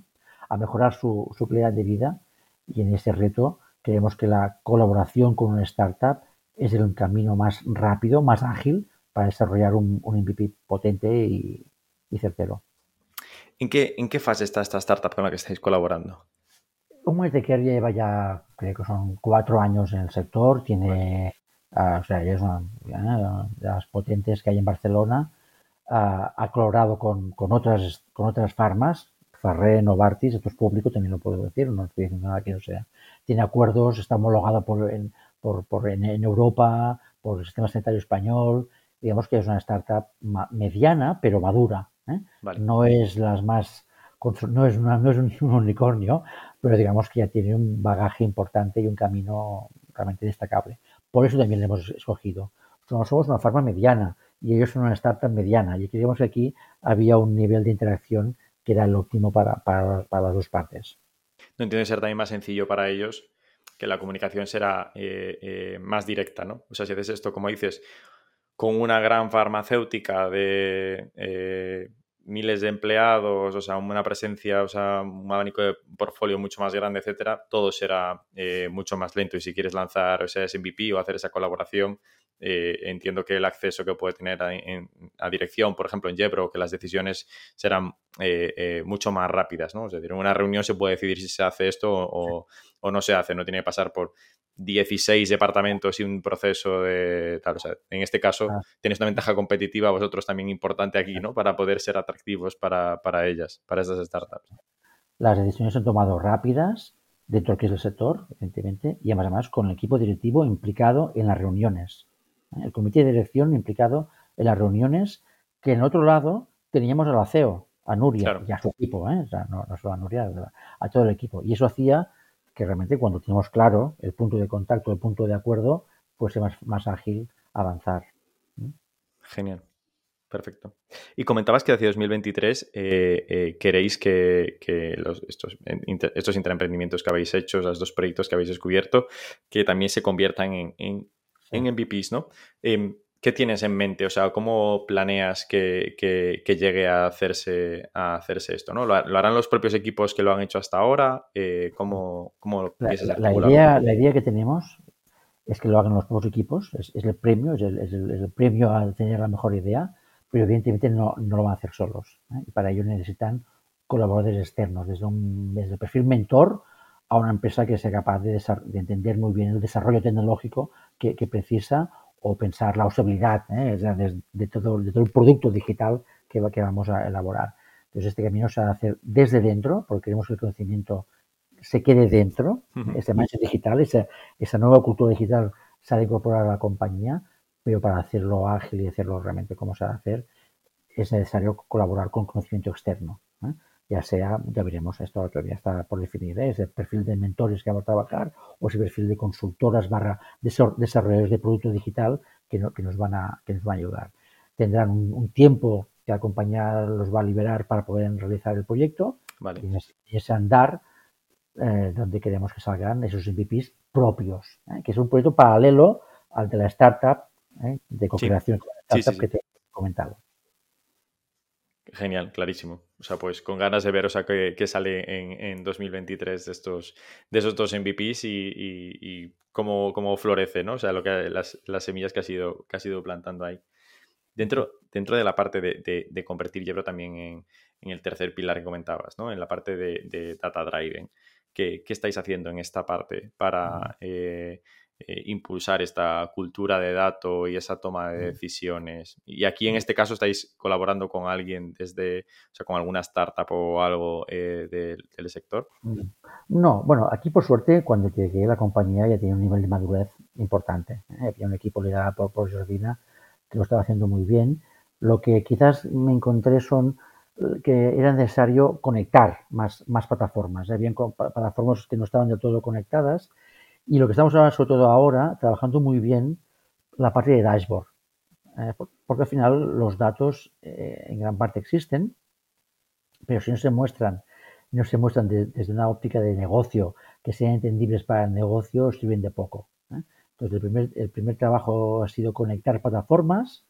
a mejorar su, su calidad de vida. Y en ese reto creemos que la colaboración con una startup es el camino más rápido, más ágil para desarrollar un, MVP potente y, certero. ¿En qué, ¿En qué fase está esta startup con la que estáis colaborando? Un de que lleva ya, creo que son cuatro años en el sector, tiene, ah, o sea, es una de las potentes que hay en Barcelona, ah, ha colaborado con, otras, con otras farmas, Ferrer, Novartis, esto es público, también lo puedo decir, no estoy diciendo nada que no sea. Tiene acuerdos, está homologado por, en, por, en, Europa, por el sistema sanitario español. Digamos que es una startup mediana, pero madura. ¿eh? No es las más no es, no es un, unicornio, pero digamos que ya tiene un bagaje importante y un camino realmente destacable. Por eso también le hemos escogido. Nosotros somos una farma mediana y ellos son una startup mediana y creíamos que aquí había un nivel de interacción que era el óptimo para, para, para las dos partes. No entiende ser también más sencillo para ellos que la comunicación será eh, eh, más directa, ¿no? O sea, si haces esto, como dices, con una gran farmacéutica de eh, miles de empleados, o sea, una presencia, o sea, un abanico de portfolio mucho más grande, etcétera, todo será mucho más lento. Y si quieres lanzar ese MVP o hacer esa colaboración, entiendo que el acceso que puede tener a, dirección, por ejemplo, en Jebro, que las decisiones serán mucho más rápidas, ¿no? Es decir, en una reunión se puede decidir si se hace esto o, o no se hace, no tiene que pasar por 16 departamentos y un proceso de tal. O sea, en este caso ah. tienes una ventaja competitiva vosotros también importante aquí, ¿no? Para poder ser atractivos para, ellas, para esas startups. Las decisiones se han tomado rápidas dentro de que es el sector, evidentemente, y además con el equipo directivo implicado en las reuniones. El comité de dirección implicado en las reuniones, que en otro lado teníamos al CEO, a Nuria y a su equipo, ¿eh? o sea, no, no, solo a Nuria, a todo el equipo. Y eso hacía que realmente cuando tenemos claro el punto de contacto, el punto de acuerdo, pues es más, más ágil avanzar. Genial. Perfecto. Y comentabas que hacia 2023 eh, eh, queréis que, estos, estos intraemprendimientos que habéis hecho, los dos proyectos que habéis descubierto, que también se conviertan en, en, en MVPs, ¿no? Em, ¿Qué tienes en mente? O sea, ¿cómo planeas que, llegue a hacerse, a hacerse esto? ¿no? ¿Lo, harán los propios equipos que lo han hecho hasta ahora? Eh, ¿Cómo, cómo la, la, idea, la idea que tenemos es que lo hagan los propios equipos, es, el premio, es el, premio a tener la mejor idea, pero evidentemente no, lo van a hacer solos. ¿eh? Y para ello necesitan colaboradores externos, desde, un, desde el perfil mentor a una empresa que sea capaz de, entender muy bien el desarrollo tecnológico que, que precisa o pensar la usabilidad ¿eh? de, todo, de todo el producto digital que, que vamos a elaborar. Entonces, este camino se va a hacer desde dentro, porque queremos que el conocimiento se quede dentro, ese mindset digital, esa, esa nueva cultura digital se ha de incorporar a la compañía, pero para hacerlo ágil y hacerlo realmente como se va a hacer, es necesario colaborar con conocimiento externo. Ya sea, ya veremos, esto todavía está por definir, ¿eh? ese perfil de mentores que vamos a trabajar o ese perfil de consultoras barra desarrolladores de producto digital que, que, nos van a, que nos van a ayudar. Tendrán un, tiempo que la compañía los va a liberar para poder realizar el proyecto y, ese, andar eh, donde queremos que salgan esos MVPs propios, ¿eh? que es un proyecto paralelo al de la startup, de cooperación con la startup que te he comentado. Genial, clarísimo. O sea, pues con ganas de ver, o sea, que, sale en, 2023 de estos, de esos dos MVPs y, cómo, cómo, florece, ¿no? O sea, lo que, las, las semillas que has, ido, que has ido plantando ahí. Dentro, dentro de la parte de, de, convertir Yebro también en, en, el tercer pilar que comentabas, ¿no? En la parte de, data driving. ¿Qué, ¿Qué, estáis haciendo en esta parte para eh, eh, impulsar esta cultura de datos y esa toma de decisiones. Y aquí en este caso estáis colaborando con alguien desde, o sea, con alguna startup o algo eh, del, sector. Mm. No, bueno, aquí por suerte cuando llegué la compañía ya tenía un nivel de madurez importante. ¿eh? Había un equipo liderado por, por Jordina que lo estaba haciendo muy bien. Lo que quizás me encontré son que era necesario conectar más, más plataformas. Había plataformas que no estaban del todo conectadas y lo que estamos hablando, sobre todo ahora, trabajando muy bien la parte de dashboard. Eh, porque al final los datos eh, en gran parte existen, pero si no se muestran, no se muestran desde una óptica de negocio que sean entendibles para el negocio, sirven de poco. ¿eh? Entonces, el primer, el primer trabajo ha sido conectar plataformas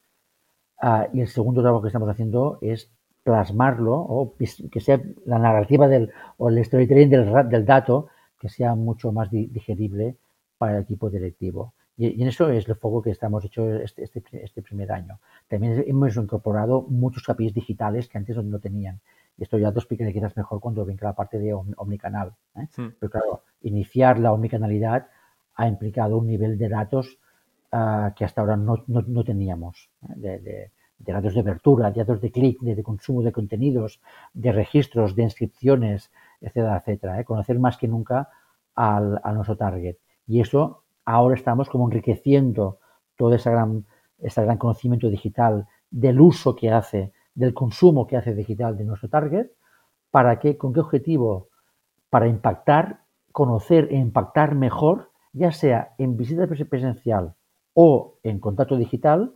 ah, y el segundo trabajo que estamos haciendo es plasmarlo o que sea la narrativa del, o el storytelling del, del dato que sea mucho más digerible para el equipo directivo. Y, en eso es el foco que estamos hecho este, este, este, primer año. También hemos incorporado muchos APIs digitales que antes no tenían. Y esto ya te explicaré quizás mejor cuando venga la parte de omnicanal. ¿eh? Pero claro, iniciar la omnicanalidad ha implicado un nivel de datos uh, que hasta ahora no, no, no teníamos. ¿eh? De, de, de, datos de apertura, de datos de clic, de, de, consumo de contenidos, de registros, de inscripciones, etcétera, etcétera. ¿eh? Conocer más que nunca al, a nuestro target. Y eso ahora estamos como enriqueciendo todo ese gran, ese gran conocimiento digital del uso que hace, del consumo que hace digital de nuestro target, para que, con qué objetivo, para impactar, conocer e impactar mejor, ya sea en visita presencial o en contacto digital,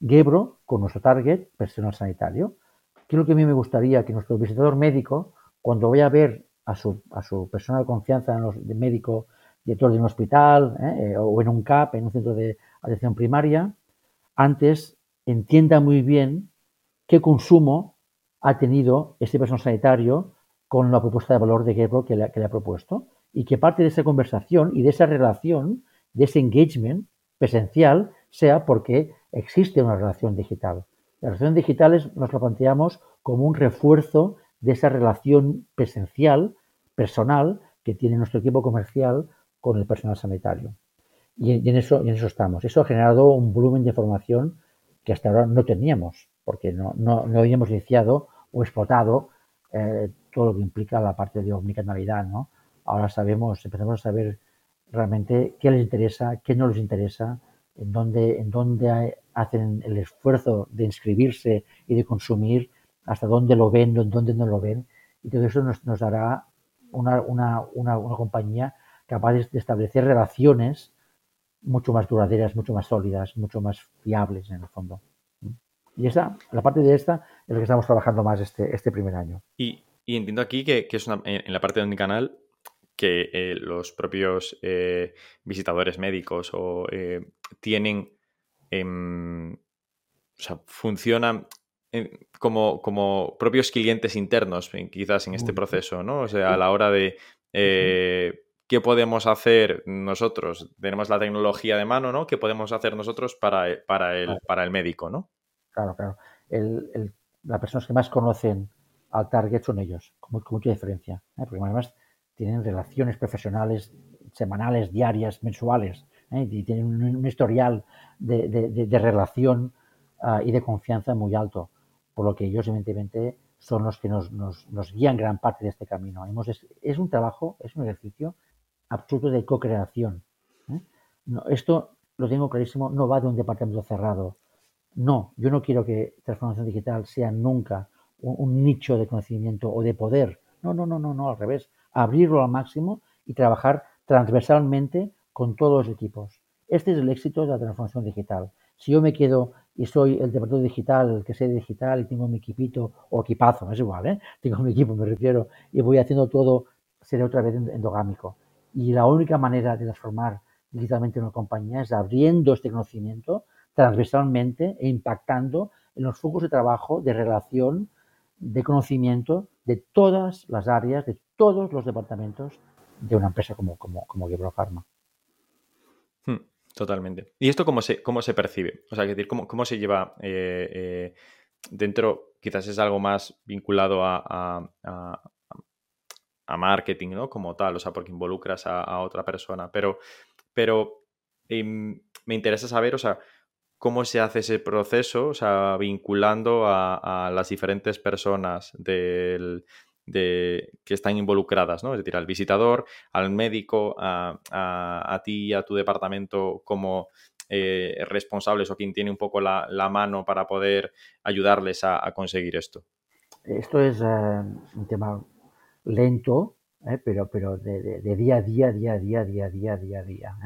Gebro con nuestro target personal sanitario. ¿Qué es lo que a mí me gustaría que nuestro visitador médico, cuando vaya a ver a su, a su persona de confianza en los, de médico, director de un hospital ¿eh? o en un CAP, en un centro de atención primaria, antes entienda muy bien qué consumo ha tenido este personal sanitario con la propuesta de valor de Gebro que le, que le ha propuesto y que parte de esa conversación y de esa relación, de ese engagement presencial, sea porque existe una relación digital. La relación digital es, nos lo planteamos como un refuerzo de esa relación presencial, personal, que tiene nuestro equipo comercial con el personal sanitario. Y, en, eso, estamos. Eso ha generado un volumen de información que hasta ahora no teníamos, porque no, no, no habíamos iniciado o explotado eh, todo lo que implica la parte de omnicanalidad. ¿no? Ahora sabemos, empezamos a saber realmente qué les interesa, qué no les interesa, en dónde, en dónde hacen el esfuerzo de inscribirse y de consumir hasta dónde lo ven, dónde no lo ven, y todo eso nos, nos dará una, una, una, una, compañía capaz de establecer relaciones mucho más duraderas, mucho más sólidas, mucho más fiables en el fondo. Y esa, la parte de esta es la que estamos trabajando más este, este primer año. Y, y entiendo aquí que, que es una, en la parte de mi canal que eh, los propios eh, visitadores médicos o eh, tienen, eh, o sea, funcionan como, como propios clientes internos, quizás en este proceso, ¿no? O sea, a la hora de eh, qué podemos hacer nosotros. Tenemos la tecnología de mano, ¿no? ¿Qué podemos hacer nosotros para, para, el, para el médico, ¿no? Claro, claro. El, el, las personas que más conocen al target son ellos, con, con mucha diferencia. ¿eh? Porque además tienen relaciones profesionales semanales, diarias, mensuales, ¿eh? y tienen un, un historial de, de, de, de relación uh, y de confianza muy alto por lo que ellos evidentemente son los que nos, nos, nos guían gran parte de este camino. Es, un trabajo, es un ejercicio absoluto de co-creación. ¿eh? Esto lo tengo clarísimo, no va de un departamento cerrado. No, yo no quiero que transformación digital sea nunca un, un nicho de conocimiento o de poder. No, no, no, no, no, al revés. Abrirlo al máximo y trabajar transversalmente con todos los equipos. Este es el éxito de la transformación digital. Si yo me quedo y soy el departamento digital, que sé digital y tengo mi equipito o equipazo, es igual, ¿eh? tengo mi equipo, me refiero, y voy haciendo todo, seré otra vez endogámico. Y la única manera de transformar digitalmente una compañía es abriendo este conocimiento transversalmente e impactando en los focos de trabajo, de relación, de conocimiento de todas las áreas, de todos los departamentos de una empresa como, como, como Pharma. Totalmente. ¿Y esto cómo se, cómo se percibe? O sea, decir, ¿cómo, cómo se lleva eh, eh, dentro? Quizás es algo más vinculado a, a, marketing, ¿no? Como tal, o sea, porque involucras a, otra persona. Pero, pero em, me interesa saber, o sea, cómo se hace ese proceso, o sea, vinculando a, las diferentes personas del, de, que están involucradas, ¿no? Es decir, al visitador, al médico, a, a, ti, a tu departamento como eh, responsables o quien tiene un poco la, mano para poder ayudarles a, conseguir esto. Esto es eh, un tema lento, ¿eh? pero, pero de, día a día, día a día, día a día, día a día.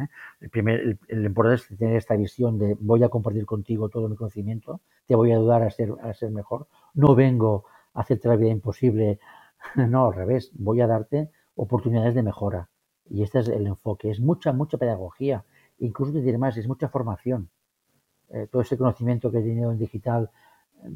El, primer, el, importante es tener esta visión de voy a compartir contigo todo mi conocimiento, te voy a ayudar a ser, a ser mejor. No vengo a hacerte la vida imposible, no, al revés, voy a darte oportunidades de mejora. Y este es el enfoque, es mucha, mucha pedagogía. Incluso te diré más, es mucha formación. Eh, todo ese conocimiento que he tenido en digital,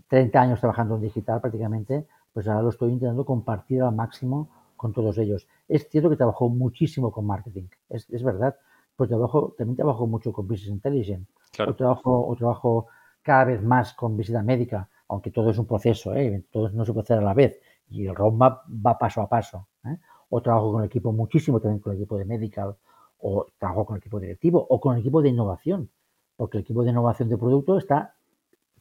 30 años trabajando en digital prácticamente, pues ahora lo estoy intentando compartir al máximo con todos ellos. Es cierto que trabajo muchísimo con marketing, es, verdad, pero trabajo, también trabajo mucho con Business Intelligence, o, trabajo, o trabajo cada vez más con visita médica, aunque todo es un proceso, ¿eh? todo no se puede hacer a la vez y el roadmap va paso a paso. ¿eh? O trabajo con el equipo muchísimo también con el equipo de medical, o trabajo con el equipo directivo, o con el equipo de innovación, porque el equipo de innovación de producto está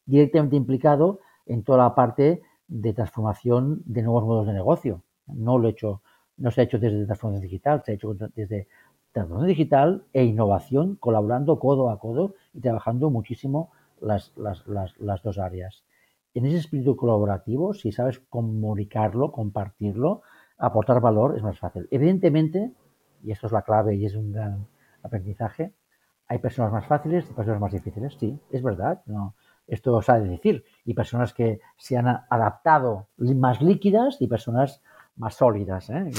directamente implicado en toda la parte de transformación de nuevos modos de negocio. No lo he hecho, no se ha hecho desde transformación digital, se ha hecho desde transformación digital e innovación, colaborando codo a codo y trabajando muchísimo las, las, dos áreas. En ese espíritu colaborativo, si sabes comunicarlo, compartirlo, aportar valor, es más fácil. Evidentemente, y esto es la clave y es un gran aprendizaje, hay personas más fáciles y personas más difíciles. Sí, es verdad. No, esto os ha de decir. Y personas que se han adaptado más líquidas y personas más sólidas. ¿eh?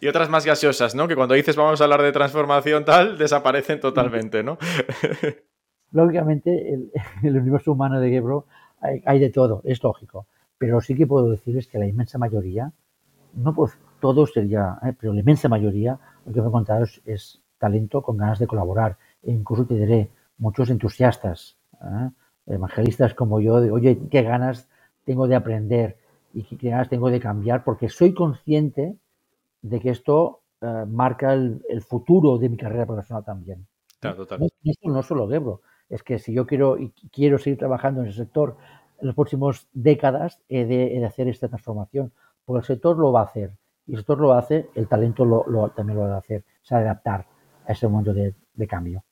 Y otras más gaseosas, ¿no? Que cuando dices vamos a hablar de transformación tal, desaparecen totalmente, ¿no? Lógicamente, el, el, universo humano de Gebro hay, de todo, es lógico. Pero sí que puedo decirles que la inmensa mayoría, no pues todo sería, ¿eh? pero la inmensa mayoría, lo que me he encontrado es, talento con ganas de colaborar. E incluso te diré, muchos entusiastas, ¿eh? evangelistas como yo, de oye, qué ganas tengo de aprender y qué ganas tengo de cambiar, porque soy consciente de que esto eh, marca el, futuro de mi carrera profesional también. Claro, No, esto no solo Gebro, es que si yo quiero y quiero seguir trabajando en ese sector en las próximas décadas, he de, hacer esta transformación, porque el sector lo va a hacer. Y el sector lo hace, el talento lo, también lo va a hacer, se va a adaptar a ese momento de, cambio.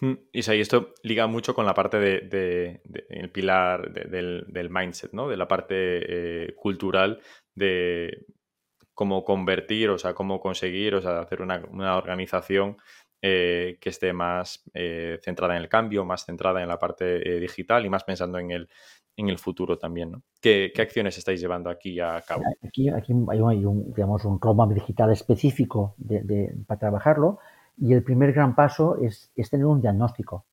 Hmm, y esto liga mucho con la parte de, el pilar del, mindset, ¿no? De la parte eh, cultural de cómo convertir, o sea, cómo conseguir, o sea, hacer una organización eh, que esté más eh, centrada en el cambio, más centrada en la parte eh, digital y más pensando en el, en el futuro también. ¿no? ¿Qué, acciones estáis llevando aquí a cabo? Aquí, aquí hay, un, digamos, un roadmap digital específico para trabajarlo y el primer gran paso es, tener un diagnóstico.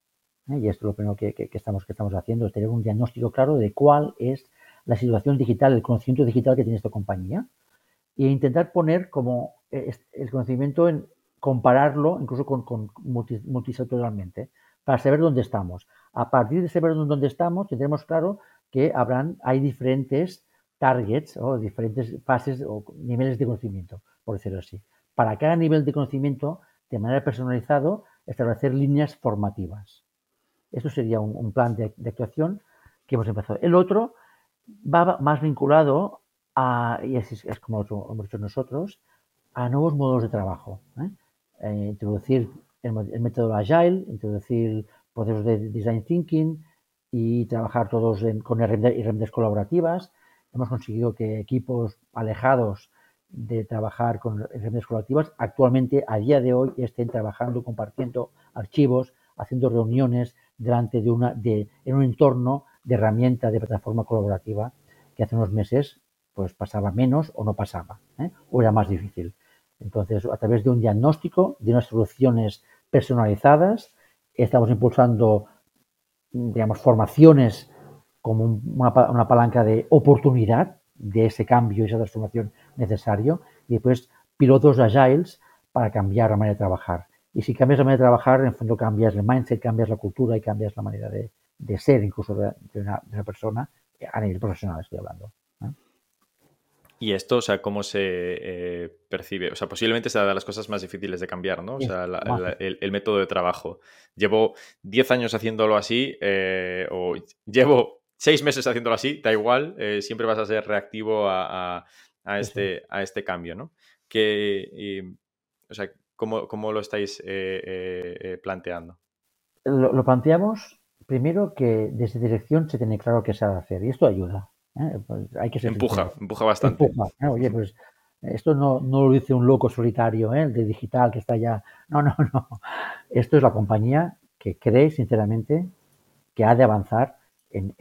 Y esto es lo primero que, estamos, que estamos haciendo, es tener un diagnóstico claro de cuál es la situación digital, el conocimiento digital que tiene esta compañía e intentar poner como el conocimiento en, compararlo incluso con, con multisectorialmente para saber dónde estamos. A partir de saber dónde estamos, tendremos claro que habrán, hay diferentes targets o diferentes fases o niveles de conocimiento, por decirlo así. Para cada nivel de conocimiento, de manera personalizado, establecer líneas formativas. Esto sería un, plan de, actuación que hemos empezado. El otro va más vinculado a, y es, es como lo hemos hecho nosotros, a nuevos modos de trabajo. ¿eh? Eh, introducir el, método Agile, introducir procesos de Design Thinking y trabajar todos con herramientas colaborativas. Hemos conseguido que equipos alejados de trabajar con herramientas colaborativas actualmente, a día de hoy, estén trabajando, compartiendo archivos, haciendo reuniones delante de una, de, en un entorno de herramienta de plataforma colaborativa que hace unos meses pues pasaba menos o no pasaba, ¿eh? o era más difícil. Entonces, a través de un diagnóstico, de unas soluciones personalizadas, estamos impulsando, digamos, formaciones como una, palanca de oportunidad de ese cambio y esa transformación necesario, y después pilotos agiles para cambiar la manera de trabajar. Y si cambias la manera de trabajar, en el fondo cambias el mindset, cambias la cultura y cambias la manera de, ser incluso de, una, persona a nivel profesional, estoy hablando. Y esto, o sea, ¿cómo se eh, percibe? O sea, posiblemente sea de las cosas más difíciles de cambiar, ¿no? O sea, el, método de trabajo. Llevo 10 años haciéndolo así, eh, o llevo 6 meses haciéndolo así, da igual, eh, siempre vas a ser reactivo a, este, a este cambio, ¿no? Que, o sea, ¿cómo, lo estáis planteando? Lo, planteamos primero que desde dirección se tiene claro qué se ha de hacer y esto ayuda. ¿Eh? Pues hay que empuja, empuja bastante. Oye, pues esto no, lo dice un loco solitario, ¿eh? el de digital que está ya. No, no, no. Esto es la compañía que cree sinceramente que ha de avanzar en,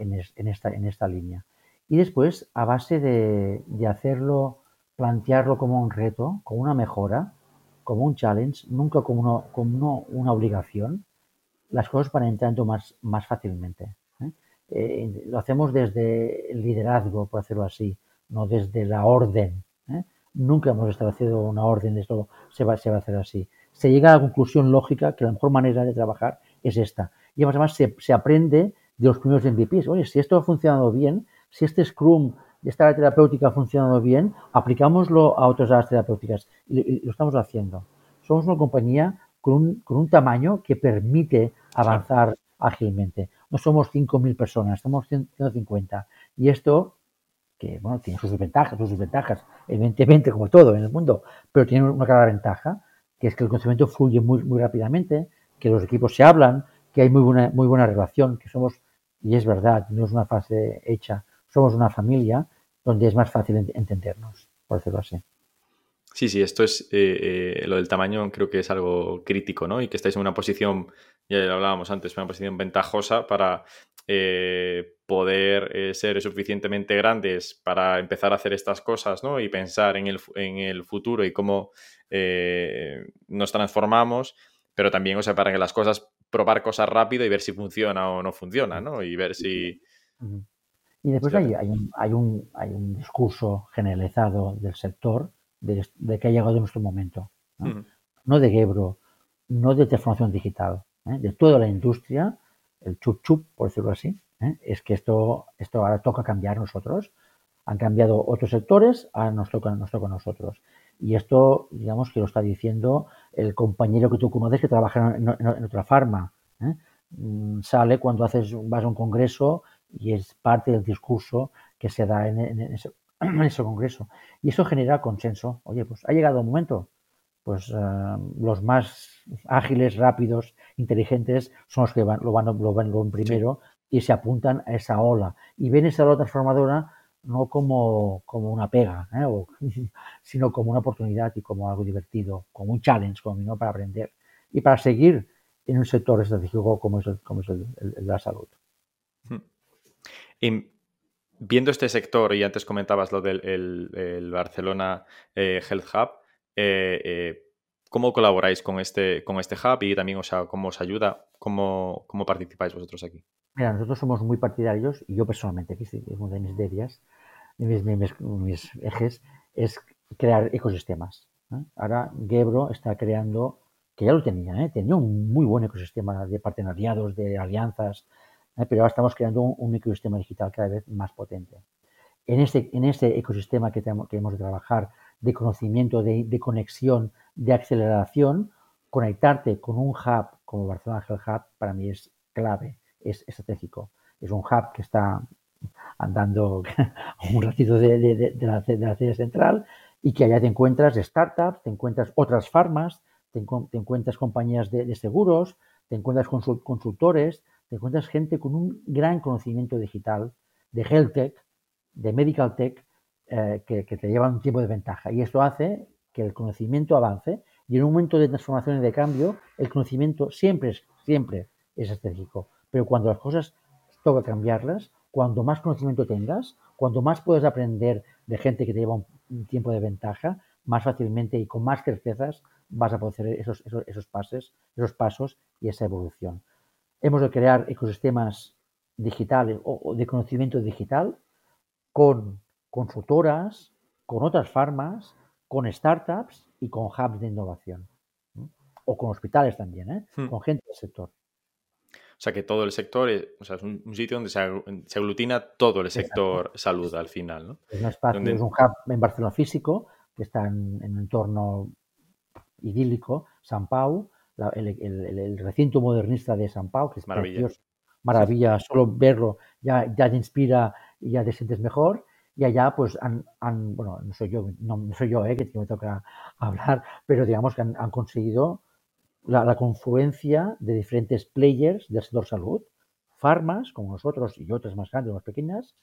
esta, en esta línea. Y después, a base de, hacerlo, plantearlo como un reto, como una mejora, como un challenge, nunca como, como una obligación, las cosas van entrando más, más fácilmente. Eh, lo hacemos desde el liderazgo, por hacerlo así, no desde la orden. ¿eh? Nunca hemos establecido una orden de esto se va, se va a hacer así. Se llega a la conclusión lógica que la mejor manera de trabajar es esta. Y además se, se aprende de los primeros MVPs. Oye, si esto ha funcionado bien, si este Scrum esta área terapéutica ha funcionado bien, aplicámoslo a otras áreas terapéuticas. Y, lo estamos haciendo. Somos una compañía con un, con un tamaño que permite avanzar ágilmente no somos 5.000 personas, somos 150. Y esto, que bueno, tiene sus ventajas, sus desventajas, evidentemente como todo en el mundo, pero tiene una clara ventaja, que es que el conocimiento fluye muy, muy rápidamente, que los equipos se hablan, que hay muy buena, muy buena relación, que somos, y es verdad, no es una fase hecha, somos una familia donde es más fácil entendernos, por decirlo así. Sí, sí, esto es eh, eh, lo del tamaño, creo que es algo crítico, ¿no? Y que estáis en una posición, ya lo hablábamos antes, una posición ventajosa para eh, poder ser suficientemente grandes para empezar a hacer estas cosas, ¿no? Y pensar en el, en el futuro y cómo nos transformamos, pero también, o sea, para que las cosas, probar cosas rápido y ver si funciona o no funciona, ¿no? Y ver si... Y después hay, hay, un, hay, un, hay un discurso generalizado del sector de, que ha llegado nuestro momento. ¿no? de Gebro, no de transformación digital, ¿eh? de toda la industria, el chup chup, por decirlo así, ¿eh? es que esto, esto ahora toca cambiar nosotros. Han cambiado otros sectores, ahora nos toca, nos toca a nosotros. Y esto, digamos, que lo está diciendo el compañero que tú conoces que trabaja en, otra farma. ¿eh? Mm, sale cuando haces, vas a un congreso y es parte del discurso que se da en, ese, ese congreso. Y eso genera consenso. Oye, pues ha llegado un momento. Pues eh, los más ágiles, rápidos, inteligentes son los que van, lo, van, lo van primero y se apuntan a esa ola. Y ven esa ola transformadora no como, como una pega, ¿eh? sino como una oportunidad y como algo divertido, como un challenge, como ¿no? para aprender y para seguir en un sector estratégico como es el, como es el, de la salud. Y viendo este sector, y antes comentabas lo del Barcelona eh, Health Hub, ¿cómo colaboráis con este, con este hub y también o sea, cómo os ayuda? ¿Cómo, ¿Cómo participáis vosotros aquí? Mira, nosotros somos muy partidarios, y yo personalmente, aquí es una de mis medias, mis, mis, ejes, es crear ecosistemas. Ahora Gebro está creando, que ya lo tenía, tenía un muy buen ecosistema de partenariados, de alianzas, ¿eh? pero ahora estamos creando un, ecosistema digital cada vez más potente. En este, en este ecosistema que, tenemos, que hemos de trabajar de conocimiento, de, conexión, de aceleración, conectarte con un hub como Barcelona Health Hub para mí es clave, es estratégico. Es un hub que está andando un ratito de, la, de central y que allá te encuentras startups, te encuentras otras farmas, te, encuentras compañías de, seguros, te encuentras consultores, te encuentras gente con un gran conocimiento digital de health tech, de medical tech, eh, que, te llevan un tiempo de ventaja. Y esto hace que el conocimiento avance y en un momento de transformación y de cambio, el conocimiento siempre es, siempre es estratégico. Pero cuando las cosas toca cambiarlas, cuando más conocimiento tengas, cuando más puedes aprender de gente que te lleva un, tiempo de ventaja, más fácilmente y con más certezas vas a poder hacer esos, esos, esos, esos pasos y esa evolución. Hemos de crear ecosistemas digitales o de conocimiento digital con consultoras, con otras farmas, con startups y con hubs de innovación. o con hospitales también, ¿eh? Hmm. con gente del sector. O sea que todo el sector es, o sea, es un, un sitio donde se, ag- se aglutina todo el sector salud al final, ¿no? Es un espacio, Donde- es un hub en Barcelona físico, que está en, en un entorno idílico, San Pau, la- el, el- el- el recinto modernista de San Pau, que es Maravilla. precioso, maravilla, solo verlo ya, ya te inspira y ya te sientes mejor. Y allá, pues, han, bueno, no soy yo, no, soy yo, eh, que me toca hablar, pero digamos que han, conseguido la, confluencia de diferentes players del sector salud, farmas como nosotros y otras más grandes más pequeñas,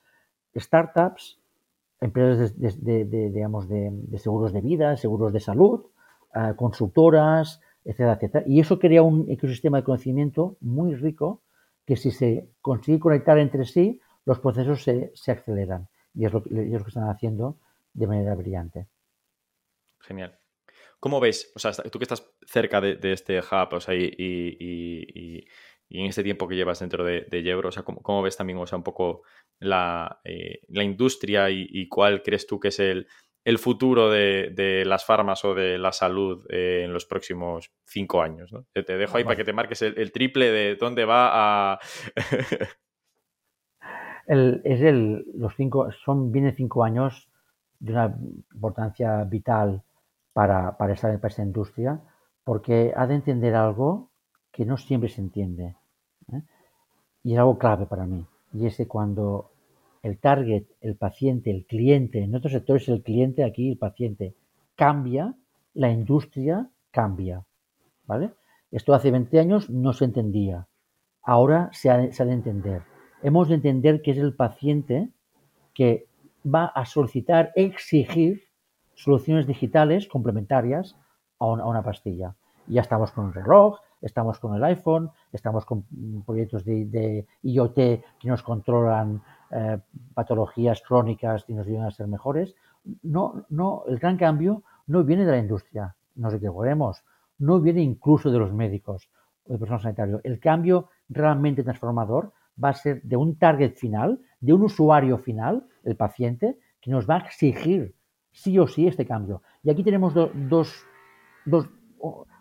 startups, empresas de, digamos, de seguros de vida, seguros de salud, eh, consultoras, etcétera, etcétera. Y eso crea un ecosistema de conocimiento muy rico que si se consigue conectar entre sí, los procesos se, se aceleran. Y es lo, que, es lo que están haciendo de manera brillante. Genial. ¿Cómo ves, o sea, tú que estás cerca de, de este hub, o sea, y, y- y- y- en este tiempo que llevas dentro de, de Yebro, o sea, ¿cómo, cómo ves también, o sea, un poco la, eh, la industria y, cuál crees tú que es el, el futuro de, de las farmas o de la salud eh, en los próximos cinco años? ¿no? Te, te dejo ahí para que te marques el, el triple de dónde va a... El- es el, los cinco, son, vienen cinco años de una importancia vital para, para, esta, para esta industria, porque ha de entender algo que no siempre se entiende. ¿eh? Y es algo clave para mí. Y es que cuando el target, el paciente, el cliente, en otros sectores el cliente, aquí el paciente, cambia, la industria cambia. ¿Vale? Esto hace 20 años no se entendía. Ahora se se ha de entender. Hemos de entender que es el paciente que va a solicitar, exigir soluciones digitales complementarias a una, pastilla. Ya estamos con el reloj, estamos con el iPhone, estamos con mm, proyectos de, IoT que nos controlan eh, patologías crónicas y nos ayudan a ser mejores. No, no, el gran cambio no viene de la industria, nos equivocaremos, no viene incluso de los médicos o de personal sanitario. El cambio realmente transformador va a ser de un target final, de un usuario final, el paciente, que nos va a exigir sí o sí este cambio. Y aquí tenemos do- dos, dos,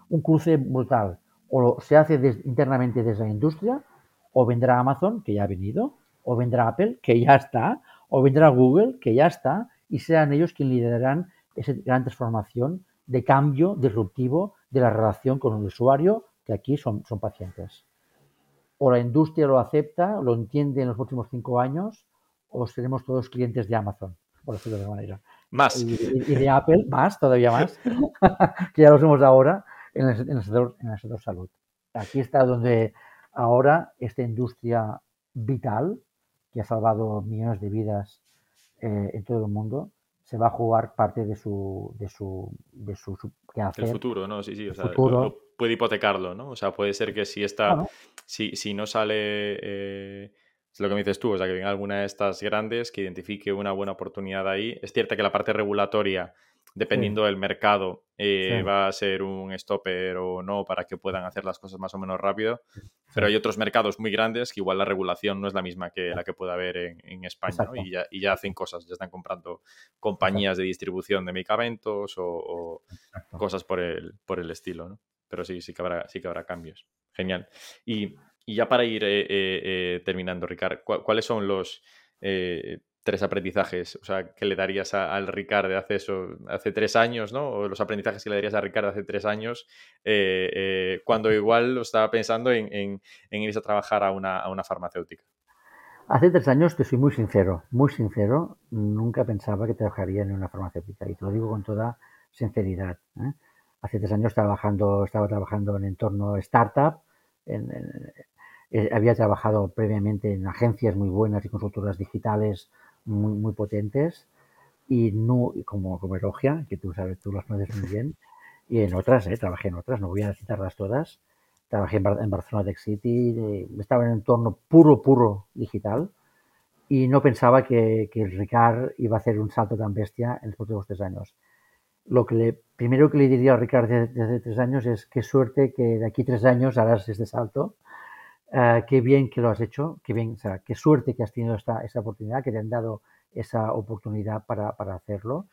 un cruce brutal. O se hace des- internamente desde la industria, o vendrá Amazon, que ya ha venido, o vendrá Apple, que ya está, o vendrá Google, que ya está, y serán ellos quienes liderarán esa gran transformación de cambio disruptivo de la relación con el usuario, que aquí son pacientes. O la industria lo acepta, lo entiende en los próximos cinco años, o seremos todos clientes de Amazon, por decirlo de alguna manera. Más. Y, de Apple, más, todavía más, que ya lo somos ahora en el, en el sector, en el sector salud. Aquí está donde ahora esta industria vital, que ha salvado millones de vidas eh, en todo el mundo, se va a jugar parte de su, de su, de su, su El futuro, ¿no? Sí, sí, o sea, futuro. Puede hipotecarlo, ¿no? O sea, puede ser que si esta, si, si no sale, eh, es lo que me dices tú, o sea, que venga alguna de estas grandes que identifique una buena oportunidad ahí. Es cierto que la parte regulatoria, dependiendo del mercado, eh, Sí. va a ser un stopper o no para que puedan hacer las cosas más o menos rápido. Pero hay otros mercados muy grandes que igual la regulación no es la misma que la que pueda haber en, en España, ¿no? Y ya, y ya hacen cosas, ya están comprando compañías de distribución de medicamentos o- o, cosas por el, por el estilo, ¿no? Pero sí, sí que habrá, sí que habrá cambios. Genial. Y, y ya para ir eh, eh, eh, terminando, Ricard, ¿cu- ¿cuáles son los tres aprendizajes o sea, que le darías a- al Ricard hace, eso, hace tres años, ¿no? O los aprendizajes que le darías a Ricard hace tres años, cuando igual lo estaba pensando en, en, irse a trabajar a una, a una farmacéutica. Hace tres años, te soy muy sincero, muy sincero, nunca pensaba que trabajaría en una farmacéutica y te lo digo con toda sinceridad. Hace tres años trabajando, estaba trabajando en entorno startup, en- eh, había trabajado previamente en agencias muy buenas y consultoras digitales muy, muy potentes y no como, como Elogia, que tú sabes, tú las conoces muy bien, y en otras, ¿eh? trabajé en otras, no voy a citarlas todas. Trabajé en, Bar- en Barcelona Tech City, estaba en un entorno puro, puro digital y no pensaba que, que el Ricard iba a hacer un salto tan bestia en los próximos tres años. Lo que le, primero que le diría a Ricard desde hace tres años es qué suerte que de aquí tres años harás este salto. Eh, qué bien que lo has hecho, qué bien, o sea, qué suerte que has tenido esta, esta oportunidad, que te han dado esa oportunidad para, para hacerlo.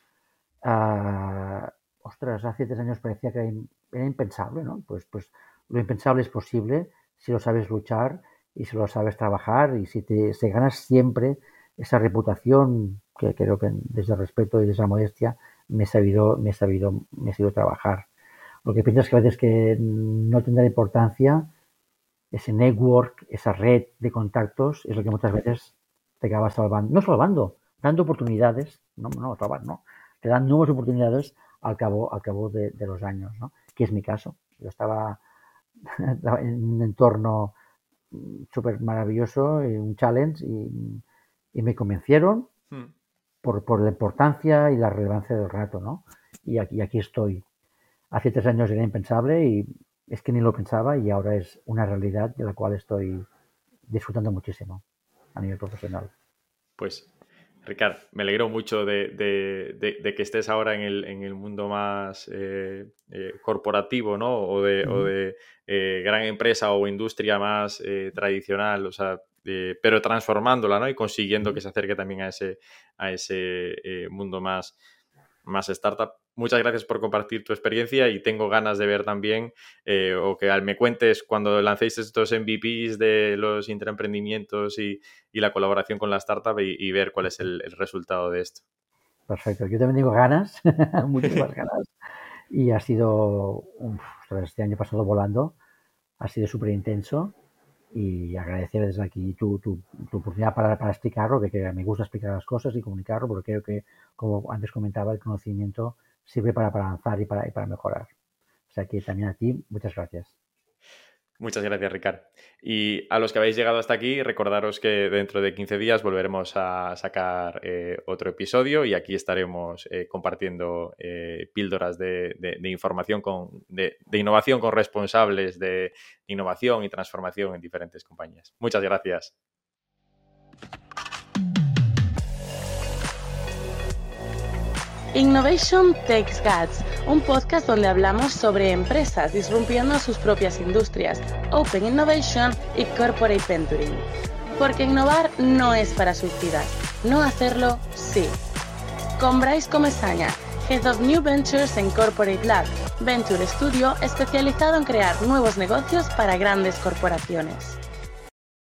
Ah, ostras, hace tres años parecía que era, im- era impensable, ¿no? Pues, pues lo impensable es posible si lo sabes luchar y si lo sabes trabajar y si te ganas siempre esa reputación que creo que desde el respeto y desde la modestia me he sabido, me he sabido, me he sabido trabajar. Lo que piensas que a veces que no tendrá importancia, ese network, esa red de contactos, es lo que muchas veces te acaba salvando, no salvando, dando oportunidades, no, no, salvar, no, te dan nuevas oportunidades al cabo, al cabo de, los años, ¿no? Que es mi caso. Yo estaba en un entorno súper maravilloso, un challenge, y, y me convencieron hmm. Por, por, la importancia y la relevancia del rato, ¿no? Y aquí, aquí estoy. Hace tres años era impensable y es que ni lo pensaba y ahora es una realidad de la cual estoy disfrutando muchísimo a nivel profesional. Pues Ricardo, me alegro mucho de, que estés ahora en el, mundo más eh, eh, corporativo, ¿no? O de, eh, gran empresa o industria más tradicional, o sea, pero transformándola, ¿no? Y consiguiendo que se acerque también a ese, a ese mundo más, más startup muchas gracias por compartir tu experiencia y tengo ganas de ver también eh, o que me cuentes cuando lancéis estos MVPs de los intraemprendimientos y, y la colaboración con la startup y, ver cuál es el, resultado de esto. Perfecto, yo también tengo ganas, muchísimas ganas. Y ha sido, este año pasado volando, ha sido súper intenso y agradecer desde aquí tu, tu, oportunidad para, para, explicarlo, que, que me gusta explicar las cosas y comunicarlo, porque creo que, como antes comentaba, el conocimiento sirve para, para avanzar y para, y para mejorar. O sea que también a ti, muchas gracias. Muchas gracias, Ricard. Y a los que habéis llegado hasta aquí, recordaros que dentro de 15 días volveremos a sacar eh, otro episodio y aquí estaremos eh, compartiendo eh, píldoras de, información, con, de, innovación con responsables de innovación y transformación en diferentes compañías. Muchas gracias. Innovation Takes Guts, un podcast donde hablamos sobre empresas disrumpiendo sus propias industrias, Open Innovation y Corporate Venturing. Porque innovar no es para suicidas, no hacerlo sí. Con Bryce Comesaña, Head of New Ventures en Corporate Lab, Venture Studio especializado en crear nuevos negocios para grandes corporaciones.